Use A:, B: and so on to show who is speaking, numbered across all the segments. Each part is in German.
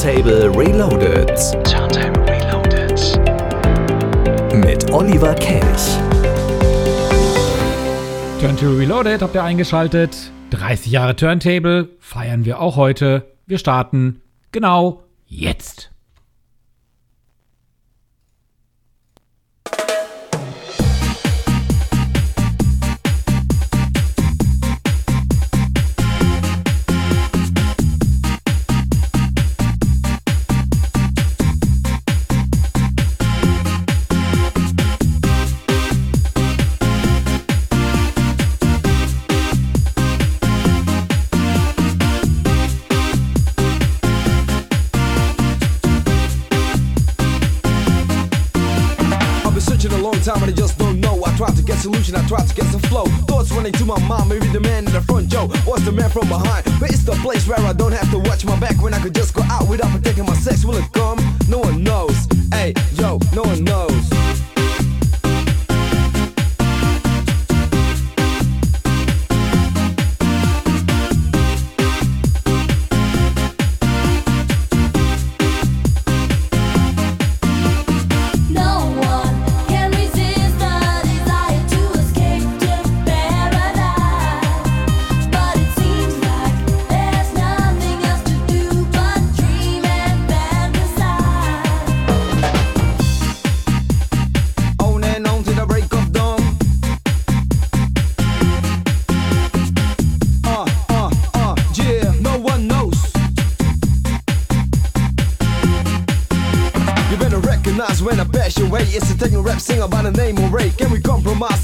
A: Turntable Reloaded.
B: Turntable Reloaded.
A: Mit Oliver Kelch.
C: Turntable Reloaded habt ihr eingeschaltet. 30 Jahre Turntable feiern wir auch heute. Wir starten genau jetzt.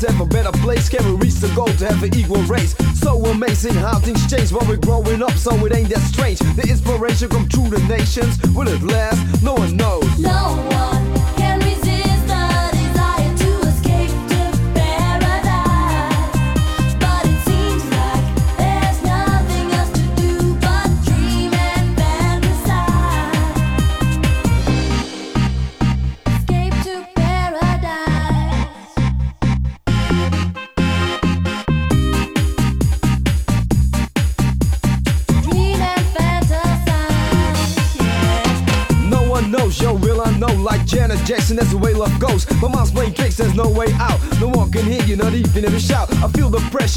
D: To have a better place? Can we reach the goal to have an equal race. So amazing how things change while we're growing up, so it ain't that strange. The inspiration come through the nations. Will it last? No one knows.
E: No one.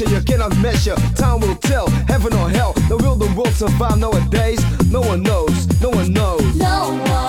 D: Pressure you cannot measure. Time will tell, heaven or hell. The will the world survive nowadays? No one knows, no one knows.
E: No one.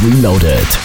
A: Reloaded.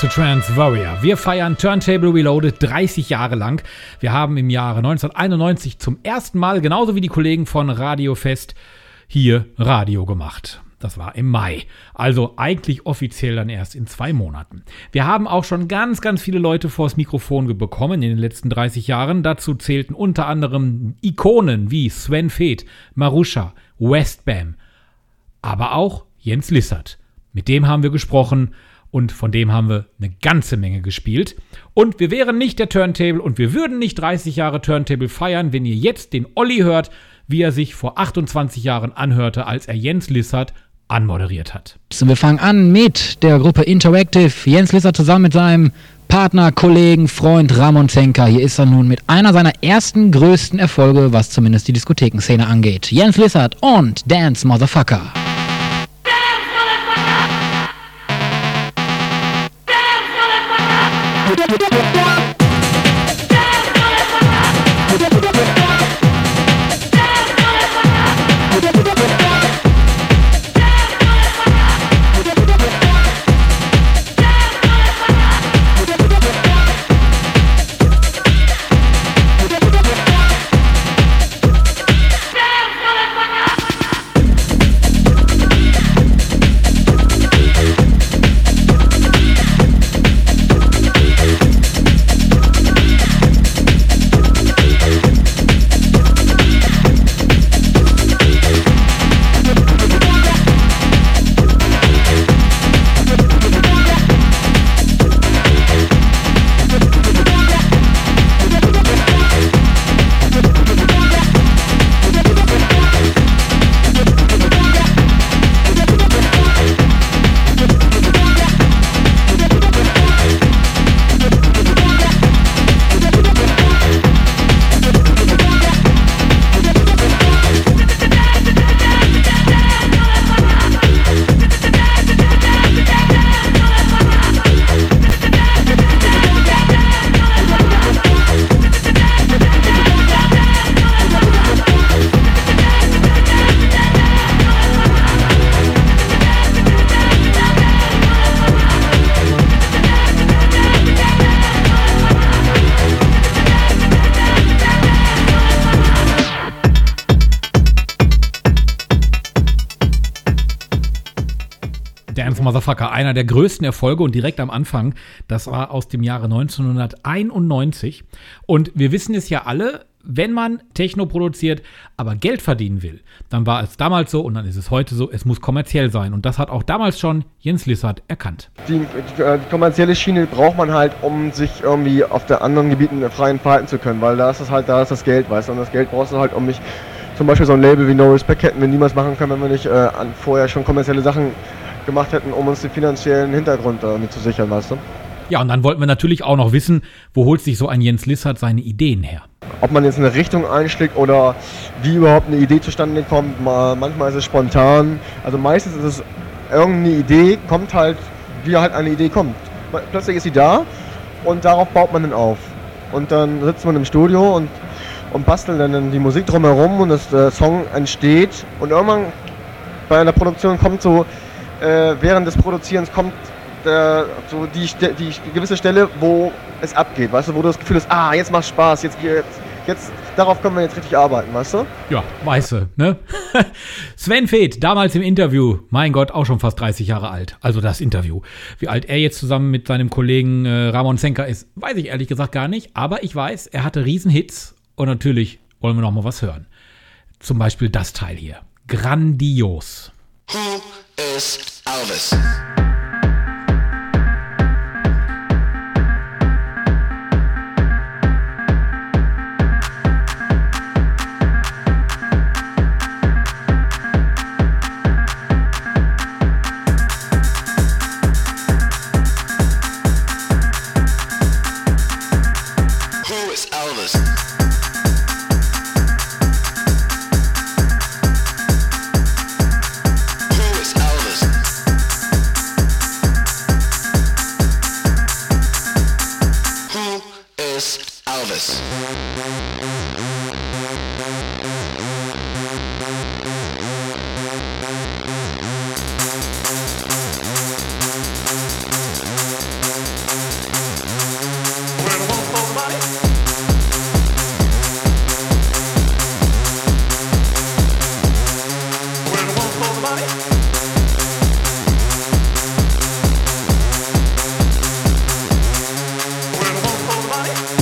C: To Trance Warrior. Wir feiern Turntable Reloaded 30 Jahre lang. Wir haben im Jahre 1991 zum ersten Mal, genauso wie die Kollegen von Radio Fest, hier Radio gemacht. Das war im Mai. Also eigentlich offiziell dann erst in zwei Monaten. Wir haben auch schon ganz, ganz viele Leute vors Mikrofon bekommen in den letzten 30 Jahren. Dazu zählten unter anderem Ikonen wie Sven Feth, Marusha, Westbam, aber auch Jens Lissert. Mit dem haben wir gesprochen und von dem haben wir eine ganze Menge gespielt. Und wir wären nicht der Turntable und wir würden nicht 30 Jahre Turntable feiern, wenn ihr jetzt den Olli hört, wie er sich vor 28 Jahren anhörte, als er Jens Lissert anmoderiert hat.
F: So, wir fangen an mit der Gruppe Interactive. Jens Lissert zusammen mit seinem Partner, Kollegen, Freund Ramon Zenker. Hier ist er nun mit einer seiner ersten größten Erfolge, was zumindest die Diskothekenszene angeht. Jens Lissert und Dance Motherfucker.
C: Motherfucker, einer der größten Erfolge und direkt am Anfang, das war aus dem Jahre 1991. Und wir wissen es ja alle, wenn man Techno produziert, aber Geld verdienen will, dann war es damals so und dann ist es heute so, es muss kommerziell sein. Und das hat auch damals schon Jens Lissert erkannt.
G: Die, die, äh, die kommerzielle Schiene braucht man halt, um sich irgendwie auf der anderen Gebieten frei entfalten zu können, weil da ist es halt, da ist das Geld, weißt du, und das Geld brauchst du halt, um mich, zum Beispiel so ein Label wie No Respect hätten wir niemals machen können, wenn wir nicht äh, vorher schon kommerzielle Sachen gemacht hätten, um uns den finanziellen Hintergrund äh, zu sichern, weißt du.
C: Ja, und dann wollten wir natürlich auch noch wissen, wo holt sich so ein Jens Lissert seine Ideen her?
G: ob man jetzt eine Richtung einschlägt oder wie überhaupt eine Idee zustande kommt. Manchmal ist es spontan. Also meistens ist es irgendeine Idee, kommt halt, wie halt eine Idee kommt. Plötzlich ist sie da und darauf baut man dann auf. Und dann sitzt man im Studio und, und bastelt dann die Musik drumherum und das, der Song entsteht. Und irgendwann bei einer Produktion kommt so, äh, während des Produzierens kommt der, so die, die, gewisse Stelle, wo es abgeht, weißt du, wo du das Gefühl hast, ah, jetzt macht Spaß, jetzt, jetzt, jetzt, darauf können wir jetzt richtig arbeiten, weißt du?
C: Ja, weißt du, ne? Sven Feth, damals im Interview, mein Gott, auch schon fast 30 Jahre alt, also das Interview. Wie alt er jetzt zusammen mit seinem Kollegen äh, Ramon Zenka ist, weiß ich ehrlich gesagt gar nicht, aber ich weiß, er hatte Riesenhits und natürlich wollen wir noch mal was hören. Zum Beispiel das Teil hier. Grandios.
H: is Alvis. body.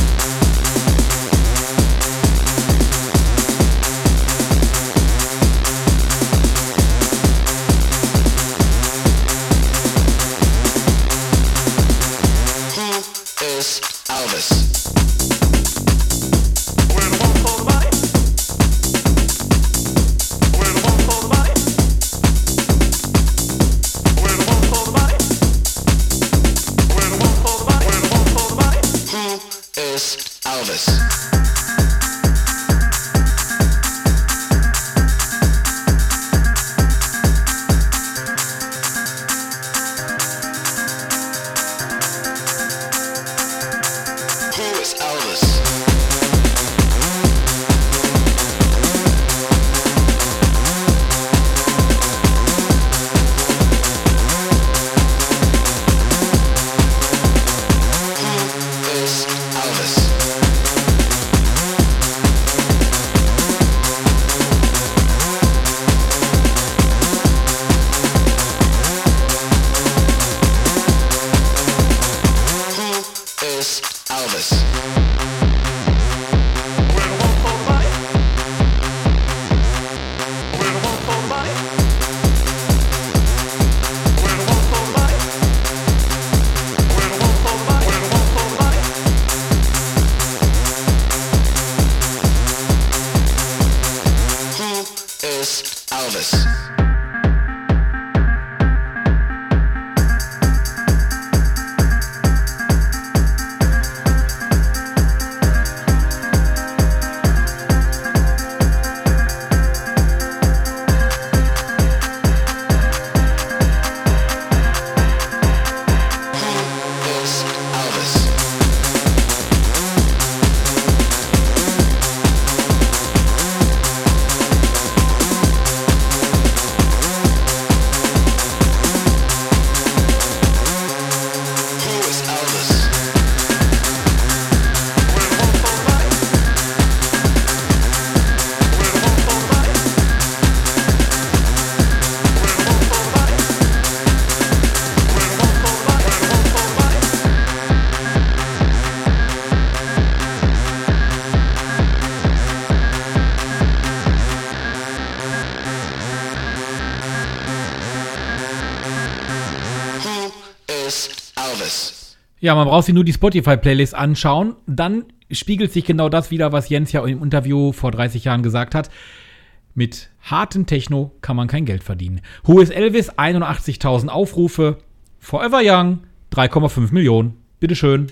E: Ja, man braucht sich nur die Spotify-Playlist anschauen. Dann spiegelt sich genau das wieder, was Jens ja im Interview vor 30 Jahren gesagt hat. Mit harten Techno kann man kein Geld verdienen. Who is Elvis? 81.000 Aufrufe. Forever Young? 3,5 Millionen. Bitteschön.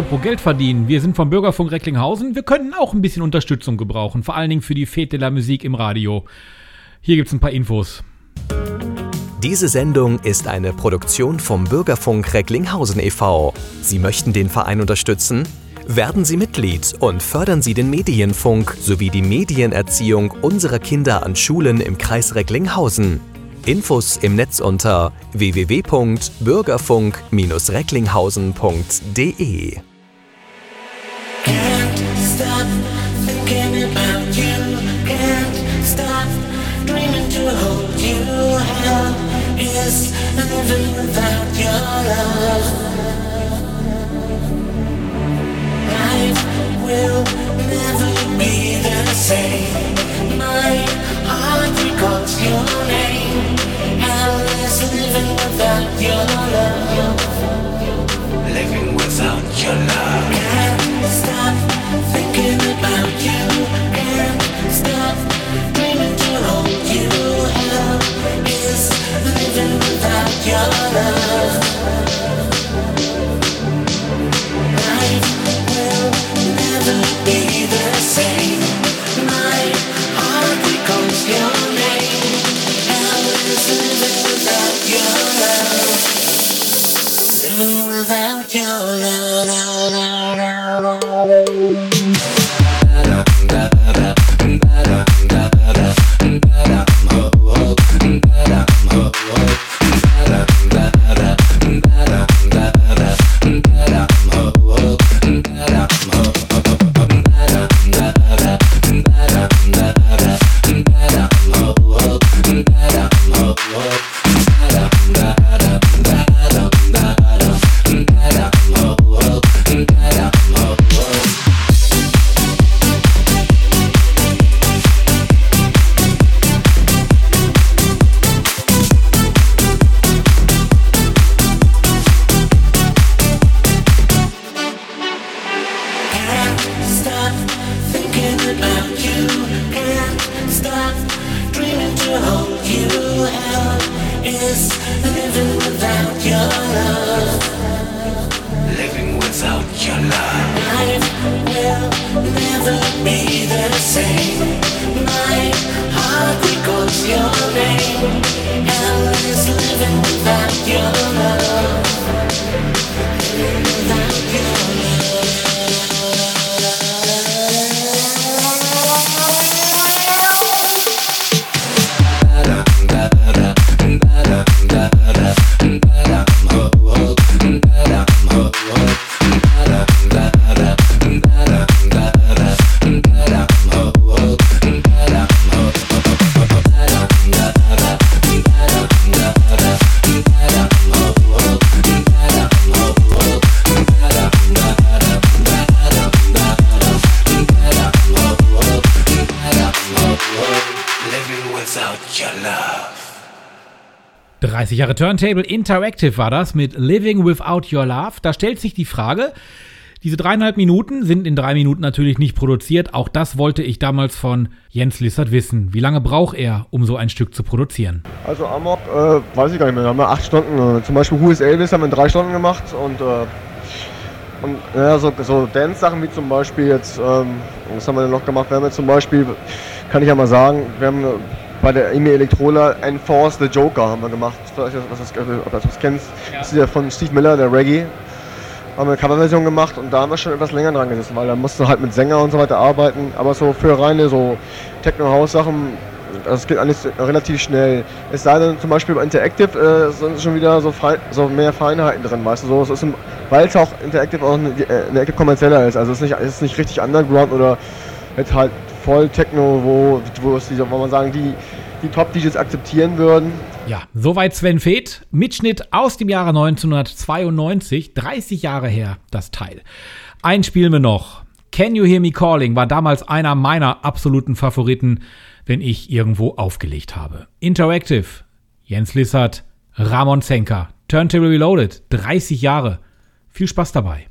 E: Apropos Geld verdienen, wir sind vom Bürgerfunk Recklinghausen. Wir könnten auch ein bisschen Unterstützung gebrauchen, vor allen Dingen für die Fete de la Musik im Radio. Hier gibt's ein paar Infos.
B: Diese Sendung ist eine Produktion vom Bürgerfunk Recklinghausen e.V. Sie möchten den Verein unterstützen? Werden Sie Mitglied und fördern Sie den Medienfunk sowie die Medienerziehung unserer Kinder an Schulen im Kreis Recklinghausen. Infos im Netz unter www.bürgerfunk-recklinghausen.de.
I: Stop dreaming to hold you. Hell is living without your love. Life will never be the same. My heart recalls your name. Hell is living without your love. Living without your love. Can't stop living without your.
C: Turntable Interactive war das mit Living Without Your Love. Da stellt sich die Frage, diese dreieinhalb Minuten sind in drei Minuten natürlich nicht produziert. Auch das wollte ich damals von Jens Lissert wissen. Wie lange braucht er, um so ein Stück zu produzieren?
G: Also Amok, äh, weiß ich gar nicht mehr, da haben wir acht Stunden. Äh, zum Beispiel Who is Elvis haben wir in drei Stunden gemacht und, äh, und ja, so, so Dance-Sachen wie zum Beispiel jetzt, ähm, was haben wir denn noch gemacht? Wir haben jetzt zum Beispiel, kann ich ja mal sagen, wir haben bei der Emi Electrola Enforce the Joker haben wir gemacht. Vielleicht, was ob du das kennst, das ist ja von Steve Miller, der Reggae. Haben wir eine Coverversion gemacht und da haben wir schon etwas länger dran gesessen, weil da musst du halt mit Sänger und so weiter arbeiten. Aber so für reine so Techno-House-Sachen, das geht alles relativ schnell. Es sei denn, zum Beispiel bei Interactive äh, sind schon wieder so, frei, so mehr Feinheiten drin, weißt du, so, es ist im- weil es auch Interactive auch eine, äh, eine Ecke kommerzieller ist. Also es ist nicht, es ist nicht richtig Underground oder jetzt halt voll Techno, wo, wo, es wo man sagen, die, die Top-DJs akzeptieren würden.
C: Ja, soweit Sven Feth. Mitschnitt aus dem Jahre 1992, 30 Jahre her, das Teil. Ein spielen wir noch. Can You Hear Me Calling war damals einer meiner absoluten Favoriten, wenn ich irgendwo aufgelegt habe. Interactive, Jens Lissert, Ramon Zenker, Turntable Reloaded, 30 Jahre. Viel Spaß dabei.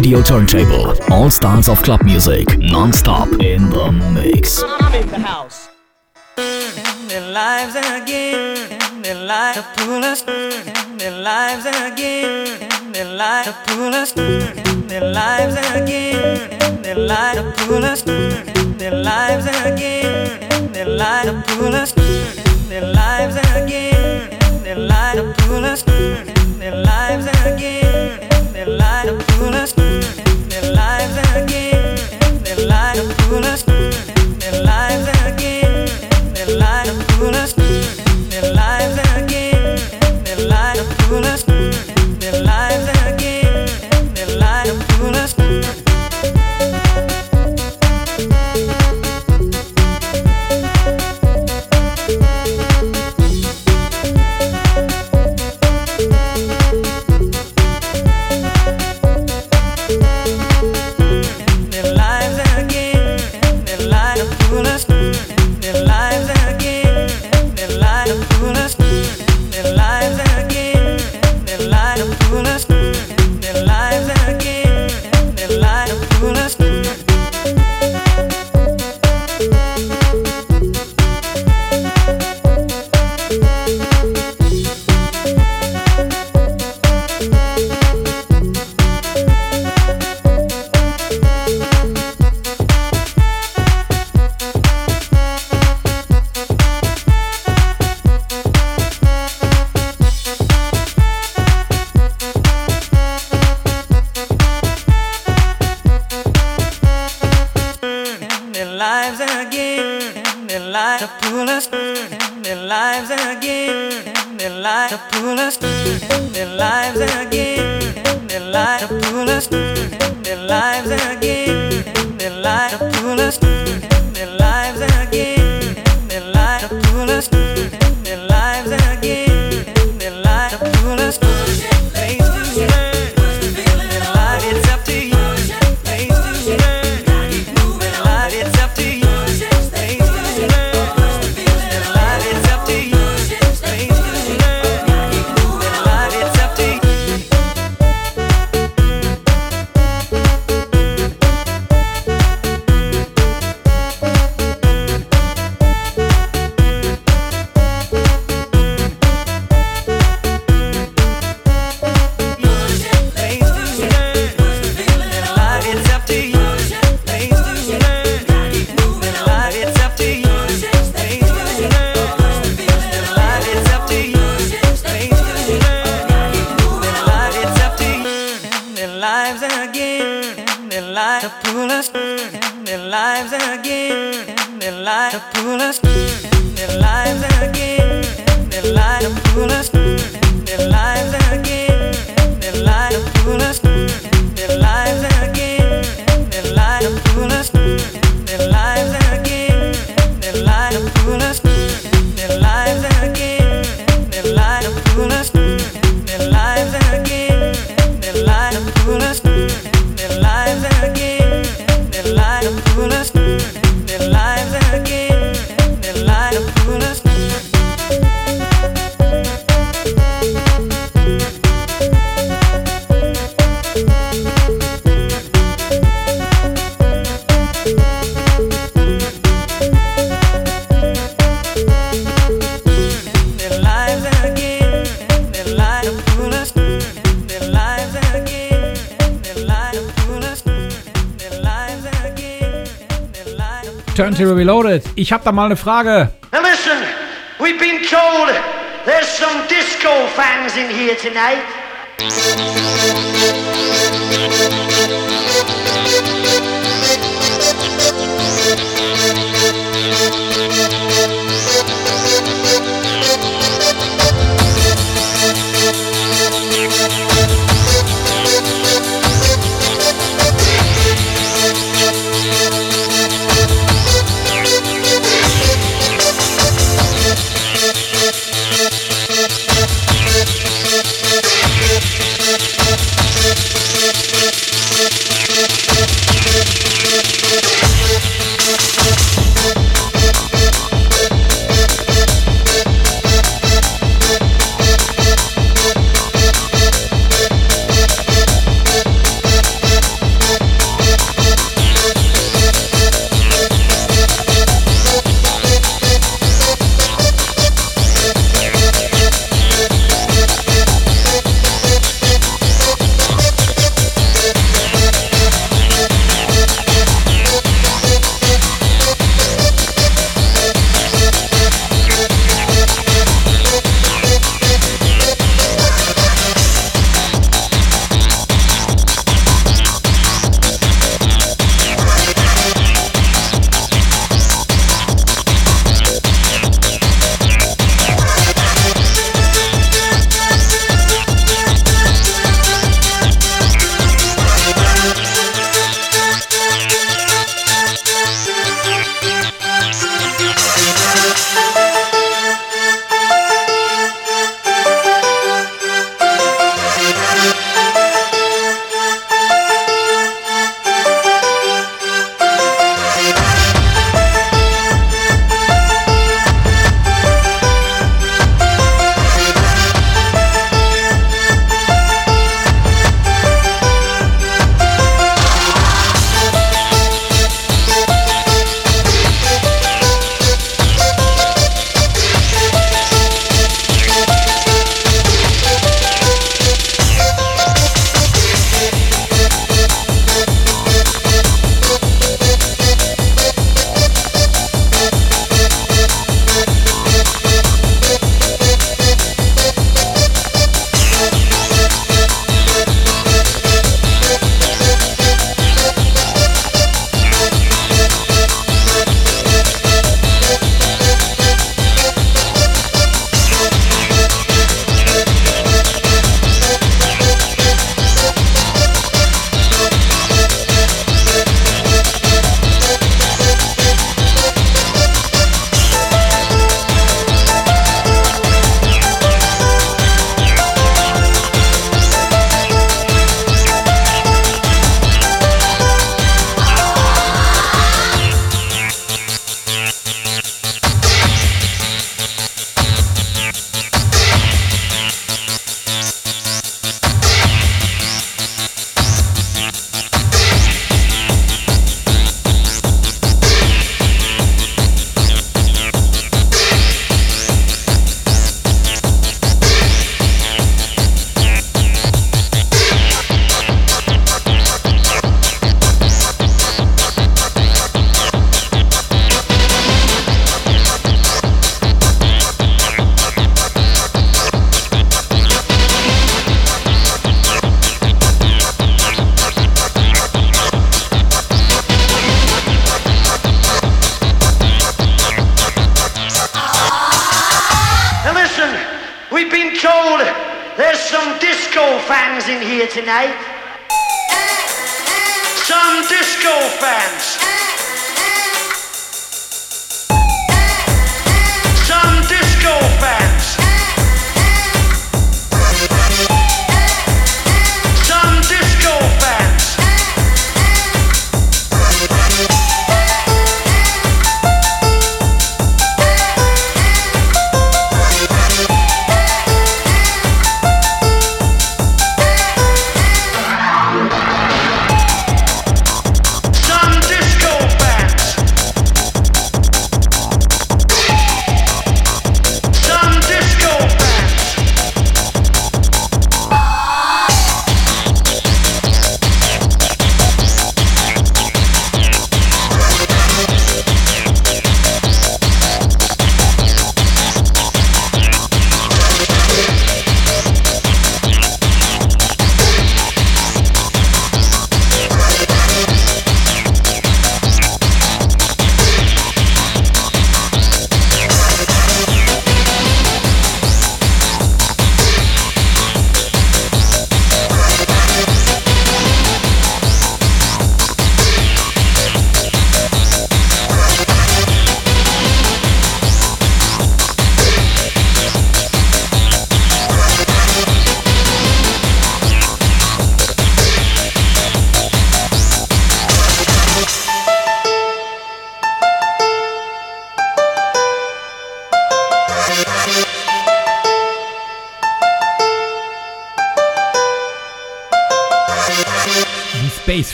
J: radio turntable. All styles of club music, non-stop in the mix.
E: I'm in the house. Their lives again, their lives to pull us, their lives again, their lives to pull us, their lives again, their lives to pull us, their lives again, their lives to pull us, their lives again, their lives to pull us, their lives again, their lives to pull us. never left. their lives again, their lives, to pull us, their lives again.
C: Digital Reloaded. Ich habe da mal eine Frage.
K: Now listen, we've been told there's some disco fans in here tonight.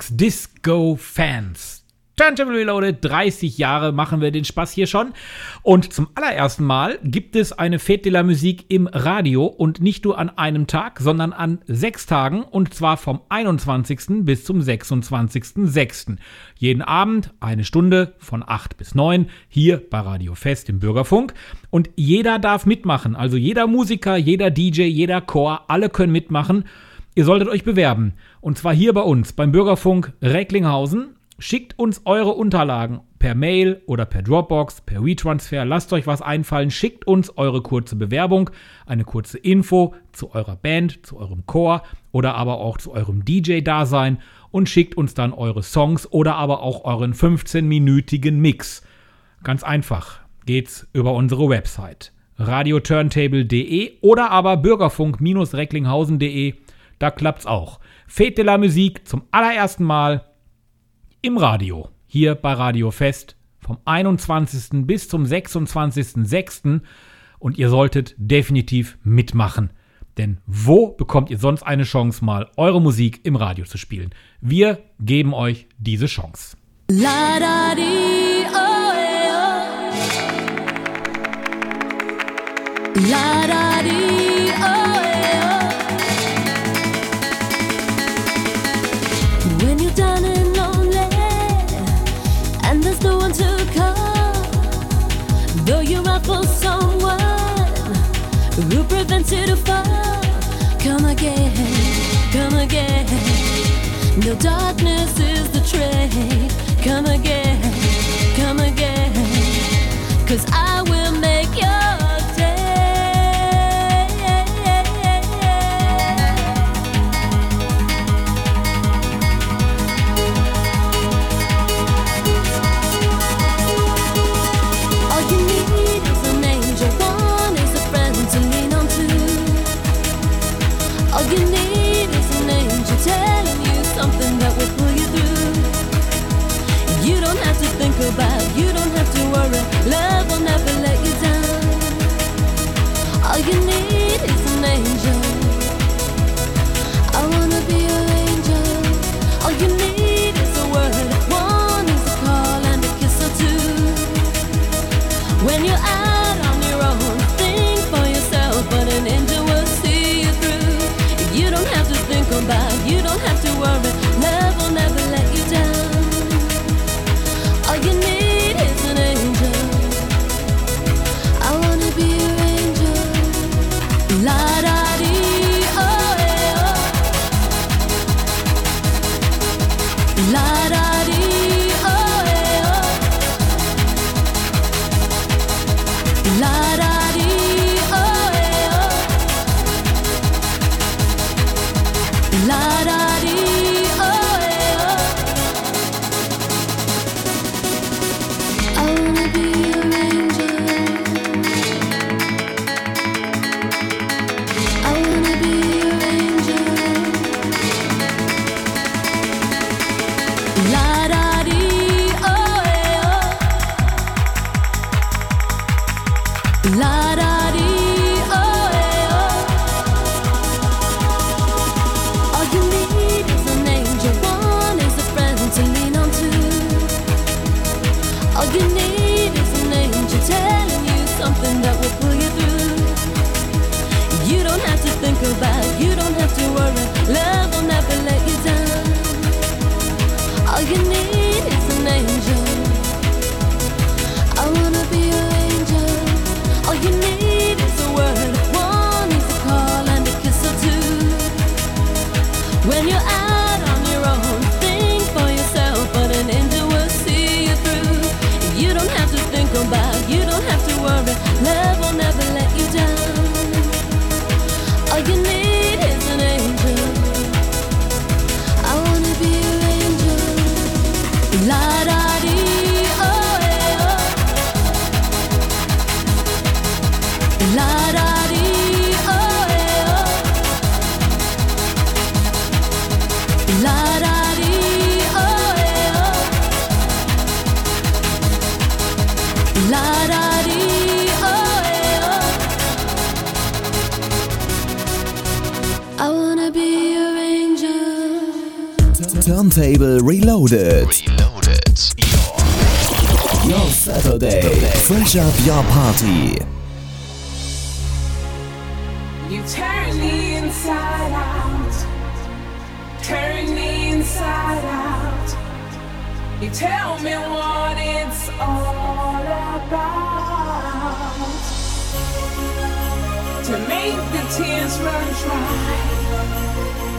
C: Frogs, Disco Fans. Turntable Reloaded, 30 Jahre machen wir den Spaß hier schon. Und zum allerersten Mal gibt es eine Fête de la Musique im Radio und nicht nur an einem Tag, sondern an sechs Tagen und zwar vom 21. bis zum 26.06. Jeden Abend eine Stunde von 8 bis 9 hier bei Radio Fest im Bürgerfunk. Und jeder darf mitmachen, also jeder Musiker, jeder DJ, jeder Chor, alle können mitmachen. Ihr solltet euch bewerben. Und zwar hier bei uns beim Bürgerfunk Recklinghausen. Schickt uns eure Unterlagen per Mail oder per Dropbox, per WeTransfer. Lasst euch was einfallen. Schickt uns eure kurze Bewerbung, eine kurze Info zu eurer Band, zu eurem Chor oder aber auch zu eurem DJ-Dasein und schickt uns dann eure Songs oder aber auch euren 15-minütigen Mix. Ganz einfach. Geht's über unsere Website radioturntable.de oder aber bürgerfunk-recklinghausen.de. Da klappt's auch. Fete de la Musique zum allerersten Mal im Radio. Hier bei Radio Fest vom 21. bis zum 26.06. Und ihr solltet definitiv mitmachen. Denn wo bekommt ihr sonst eine Chance, mal eure Musik im Radio zu spielen? Wir geben euch diese Chance.
E: La da dee, oh, eh, oh. La da dee, to fall, come again, come again. No darkness is the trade. Come again, come again. Cause I will ば
L: Turntable Reloaded.
M: Reloaded.
L: Your, your Saturday. Saturday. Fresh up your party.
N: You turn me inside out. Turn me inside out. You tell me what it's all about. To make the tears run dry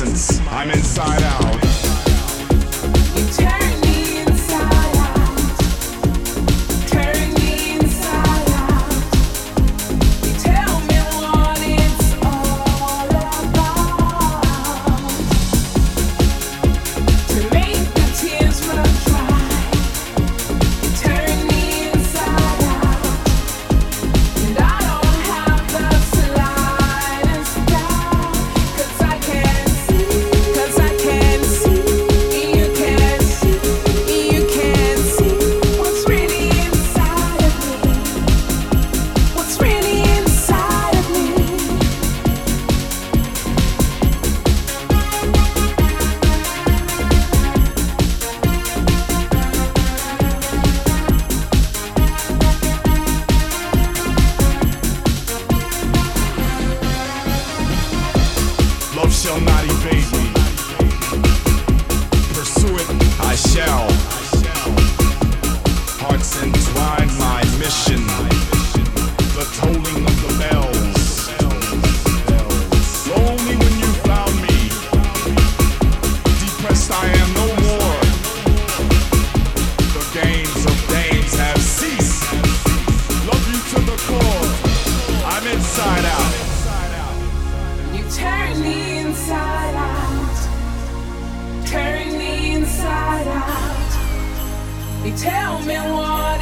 A: essence. I'm inside out.
N: tell me what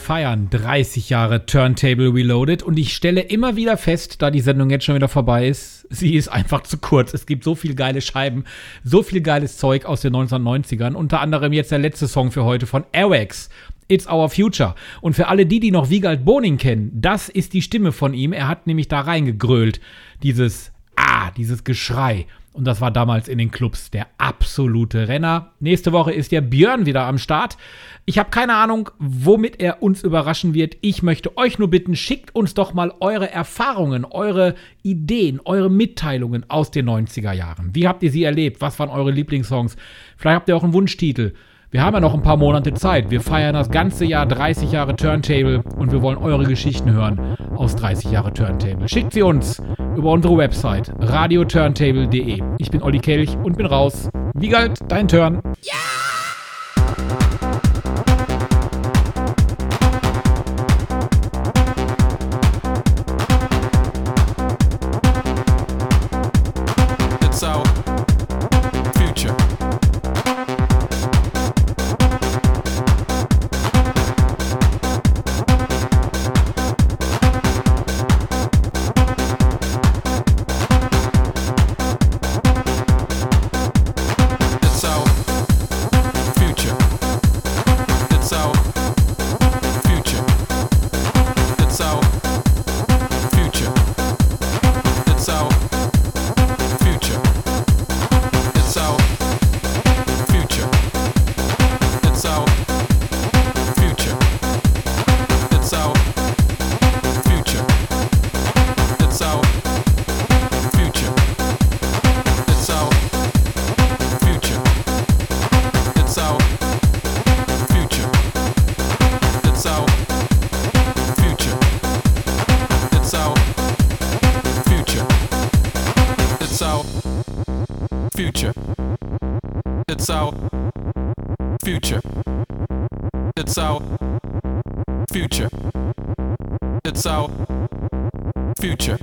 C: feiern 30 Jahre Turntable Reloaded und ich stelle immer wieder fest, da die Sendung jetzt schon wieder vorbei ist, sie ist einfach zu kurz. Es gibt so viel geile Scheiben, so viel geiles Zeug aus den 1990ern. Unter anderem jetzt der letzte Song für heute von Airwax. It's Our Future. Und für alle die, die noch Wiegald Boning kennen, das ist die Stimme von ihm. Er hat nämlich da reingegrölt. Dieses Ah, dieses Geschrei. Und das war damals in den Clubs der absolute Renner. Nächste Woche ist der Björn wieder am Start. Ich habe keine Ahnung, womit er uns überraschen wird. Ich möchte euch nur bitten, schickt uns doch mal eure Erfahrungen, eure Ideen, eure Mitteilungen aus den 90er Jahren. Wie habt ihr sie erlebt? Was waren eure Lieblingssongs? Vielleicht habt ihr auch einen Wunschtitel. Wir haben ja noch ein paar Monate Zeit. Wir feiern das ganze Jahr 30 Jahre Turntable und wir wollen eure Geschichten hören aus 30 Jahre Turntable. Schickt sie uns über unsere Website radioturntable.de. Ich bin Olli Kelch und bin raus. Wiegald, dein Turn.
H: It's It's our future. It's our future. It's our future.